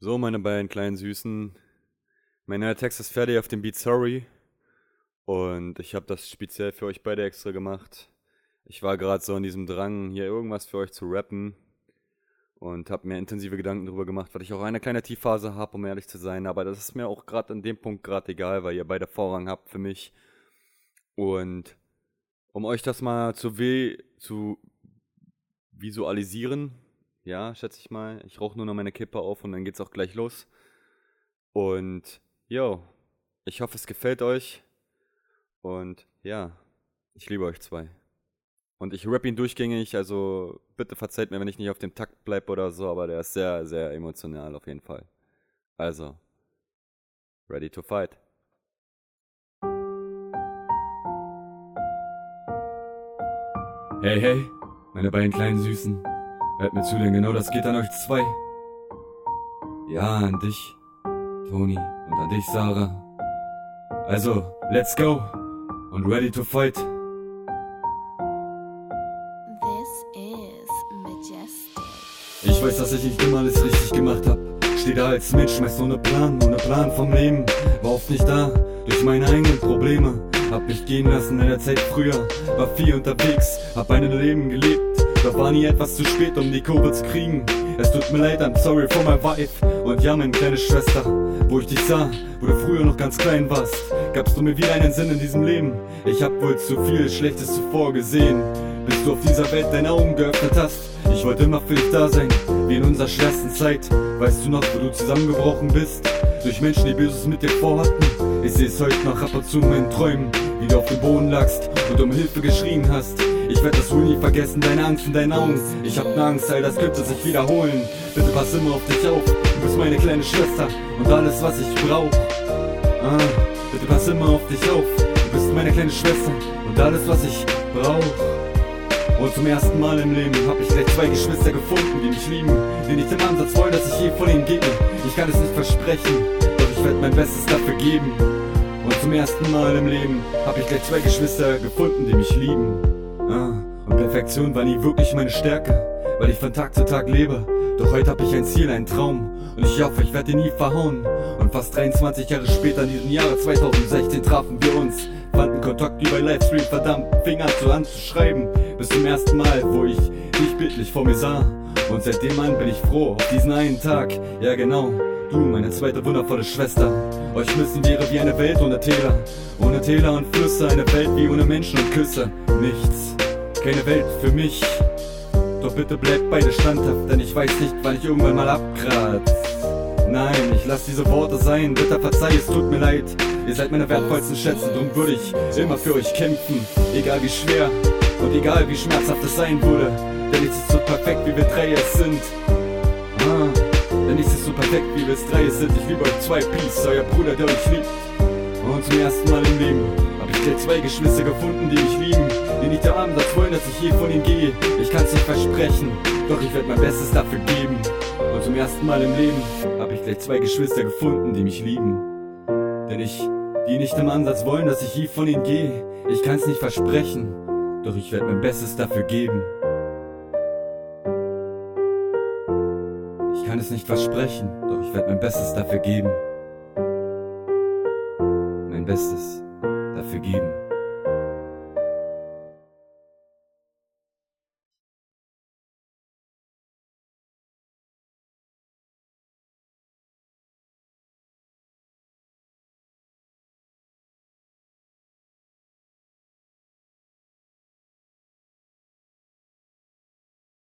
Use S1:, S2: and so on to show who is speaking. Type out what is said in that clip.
S1: So, meine beiden kleinen Süßen. Mein neuer Text ist fertig auf dem Beat Sorry. Und ich habe das speziell für euch beide extra gemacht. Ich war gerade so in diesem Drang, hier irgendwas für euch zu rappen. Und habe mir intensive Gedanken darüber gemacht, weil ich auch eine kleine Tiefphase habe, um ehrlich zu sein. Aber das ist mir auch gerade an dem Punkt gerade egal, weil ihr beide Vorrang habt für mich. Und um euch das mal zu, weh, zu visualisieren, ja, schätze ich mal. Ich rauche nur noch meine Kippe auf und dann geht's auch gleich los. Und, yo, ich hoffe, es gefällt euch. Und ja, ich liebe euch zwei. Und ich rap ihn durchgängig, also bitte verzeiht mir, wenn ich nicht auf dem Takt bleibe oder so, aber der ist sehr, sehr emotional auf jeden Fall. Also, ready to fight.
S2: Hey, hey, meine beiden kleinen Süßen. Hört mir zu, denn genau das geht an euch zwei. Ja, an dich, Toni, und an dich, Sarah. Also, let's go und ready to fight.
S3: This is majestic.
S2: Ich weiß, dass ich nicht immer alles richtig gemacht hab. Steh da als Mensch, meist ohne Plan, ohne Plan vom Leben. War oft nicht da, durch meine eigenen Probleme. Hab mich gehen lassen in der Zeit früher, war viel unterwegs, hab ein Leben gelebt. Doch war nie etwas zu spät, um die Kurve zu kriegen. Es tut mir leid, I'm sorry for my wife. Und ja, meine kleine Schwester, wo ich dich sah, wo du früher noch ganz klein warst, gabst du mir wieder einen Sinn in diesem Leben. Ich hab wohl zu viel Schlechtes zuvor gesehen, bis du auf dieser Welt deine Augen geöffnet hast. Ich wollte immer für dich da sein, wie in unserer schwersten Zeit. Weißt du noch, wo du zusammengebrochen bist? Durch Menschen, die Böses mit dir vorhatten. Ich seh's heute noch ab und zu in meinen Träumen, wie du auf dem Boden lagst und um Hilfe geschrien hast. Ich werd das wohl nie vergessen, deine Angst in deinen Augen. Ich hab ne Angst, all das könnte sich wiederholen. Bitte pass immer auf dich auf, du bist meine kleine Schwester und alles, was ich brauch. Ah, bitte pass immer auf dich auf, du bist meine kleine Schwester und alles, was ich brauch. Und zum ersten Mal im Leben hab ich gleich zwei Geschwister gefunden, die mich lieben, die nicht im Ansatz wollen, dass ich je von ihnen gehe. Ich kann es nicht versprechen, doch ich werd mein Bestes dafür geben. Und zum ersten Mal im Leben hab ich gleich zwei Geschwister gefunden, die mich lieben. Ah, und Perfektion war nie wirklich meine Stärke, weil ich von Tag zu Tag lebe. Doch heute hab ich ein Ziel, einen Traum. Und ich hoffe, ich werde ihn nie verhauen. Und fast 23 Jahre später, in diesem Jahre 2016, trafen wir uns. Fanden Kontakt über Livestream, verdammt, fing an zu an zu schreiben. Bis zum ersten Mal, wo ich dich bildlich vor mir sah. Und seitdem an bin ich froh auf diesen einen Tag. Ja, genau. Du, meine zweite wundervolle Schwester. Euch müssen wäre wie eine Welt ohne Täler. Ohne Täler und Flüsse, eine Welt wie ohne Menschen und Küsse. Nichts, keine Welt für mich. Doch bitte bleibt beide standhaft, denn ich weiß nicht, wann ich irgendwann mal abkratz. Nein, ich lass diese Worte sein, bitte verzeih, es tut mir leid. Ihr seid meine wertvollsten Schätze, drum würde ich immer für euch kämpfen. Egal wie schwer und egal wie schmerzhaft es sein würde. Denn nichts ist so perfekt, wie wir drei es sind. Ah, denn nichts ist so perfekt, wie wir es drei sind. Ich liebe euch zwei Peace, euer Bruder, der euch liebt. Und zum ersten Mal im Leben ich gleich zwei Geschwister gefunden, die mich lieben. Die nicht der Ansatz wollen, dass ich je von ihnen gehe. Ich kann's nicht versprechen, doch ich werde mein Bestes dafür geben. Und zum ersten Mal im Leben hab ich gleich zwei Geschwister gefunden, die mich lieben. Denn ich, die nicht im Ansatz wollen, dass ich je von ihnen gehe. Ich kann's nicht versprechen, doch ich werde mein Bestes dafür geben. Ich kann es nicht versprechen, doch ich werde mein Bestes dafür geben. Mein Bestes dafür geben.